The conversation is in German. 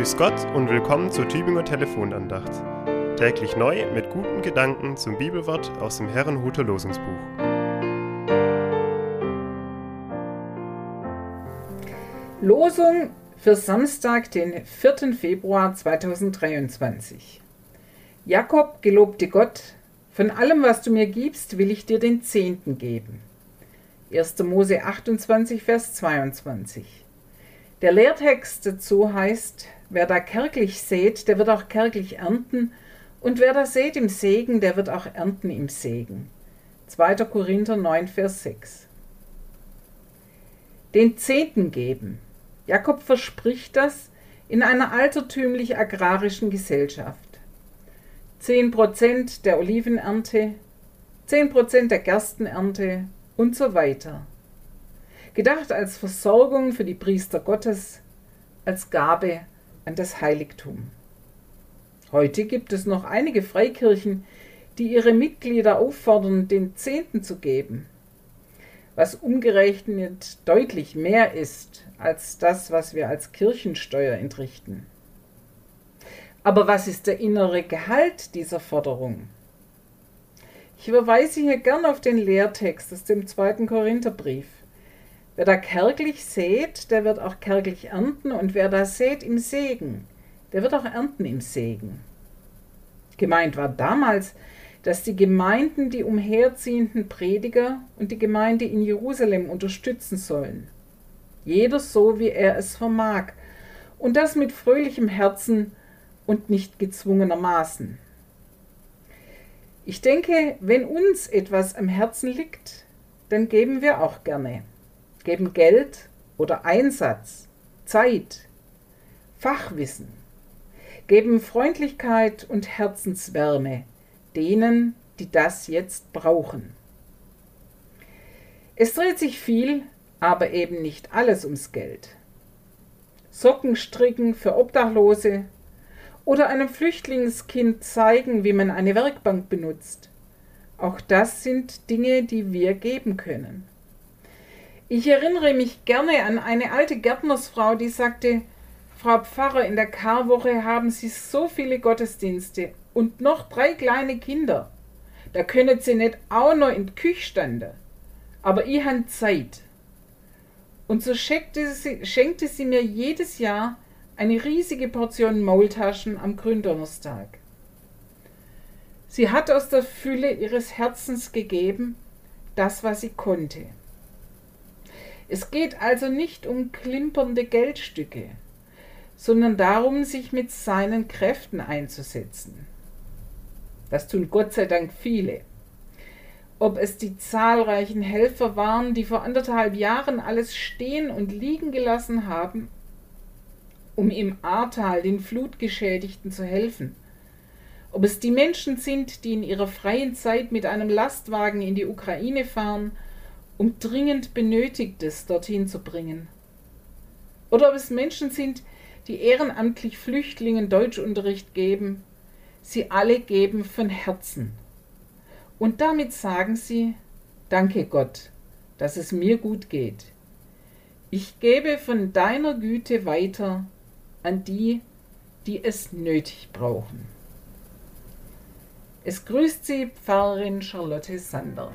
Grüß Gott und willkommen zur Tübinger Telefonandacht. Täglich neu mit guten Gedanken zum Bibelwort aus dem Herrenhuter Losungsbuch. Losung für Samstag, den 4. Februar 2023. Jakob gelobte Gott, von allem, was du mir gibst, will ich dir den Zehnten geben. 1. Mose 28, Vers 22. Der Lehrtext dazu heißt, wer da kärglich sät, der wird auch kärglich ernten, und wer da sät im Segen, der wird auch ernten im Segen. 2. Korinther 9, Vers 6. Den Zehnten geben. Jakob verspricht das in einer altertümlich agrarischen Gesellschaft. 10% der Olivenernte, 10% der Gerstenernte und so weiter gedacht als Versorgung für die Priester Gottes, als Gabe an das Heiligtum. Heute gibt es noch einige Freikirchen, die ihre Mitglieder auffordern, den Zehnten zu geben, was umgerechnet deutlich mehr ist als das, was wir als Kirchensteuer entrichten. Aber was ist der innere Gehalt dieser Forderung? Ich verweise hier gern auf den Lehrtext aus dem zweiten Korintherbrief. Wer da kärglich sät, der wird auch kärglich ernten, und wer da sät im Segen, der wird auch ernten im Segen. Gemeint war damals, dass die Gemeinden die umherziehenden Prediger und die Gemeinde in Jerusalem unterstützen sollen. Jeder so, wie er es vermag, und das mit fröhlichem Herzen und nicht gezwungenermaßen. Ich denke, wenn uns etwas am Herzen liegt, dann geben wir auch gerne geben Geld oder Einsatz, Zeit, Fachwissen, geben Freundlichkeit und Herzenswärme denen, die das jetzt brauchen. Es dreht sich viel, aber eben nicht alles ums Geld. Socken stricken für Obdachlose oder einem Flüchtlingskind zeigen, wie man eine Werkbank benutzt. Auch das sind Dinge, die wir geben können. Ich erinnere mich gerne an eine alte Gärtnersfrau, die sagte, Frau Pfarrer, in der Karwoche haben Sie so viele Gottesdienste und noch drei kleine Kinder. Da können Sie nicht auch noch in die Küche standen. Aber ich habe Zeit. Und so schenkte sie, schenkte sie mir jedes Jahr eine riesige Portion Maultaschen am Gründonnerstag. Sie hat aus der Fülle ihres Herzens gegeben, das, was sie konnte. Es geht also nicht um klimpernde Geldstücke, sondern darum, sich mit seinen Kräften einzusetzen. Das tun Gott sei Dank viele. Ob es die zahlreichen Helfer waren, die vor anderthalb Jahren alles stehen und liegen gelassen haben, um im Ahrtal den Flutgeschädigten zu helfen. Ob es die Menschen sind, die in ihrer freien Zeit mit einem Lastwagen in die Ukraine fahren um dringend Benötigtes dorthin zu bringen. Oder ob es Menschen sind, die ehrenamtlich Flüchtlingen Deutschunterricht geben. Sie alle geben von Herzen. Und damit sagen sie, danke Gott, dass es mir gut geht. Ich gebe von deiner Güte weiter an die, die es nötig brauchen. Es grüßt Sie Pfarrerin Charlotte Sander.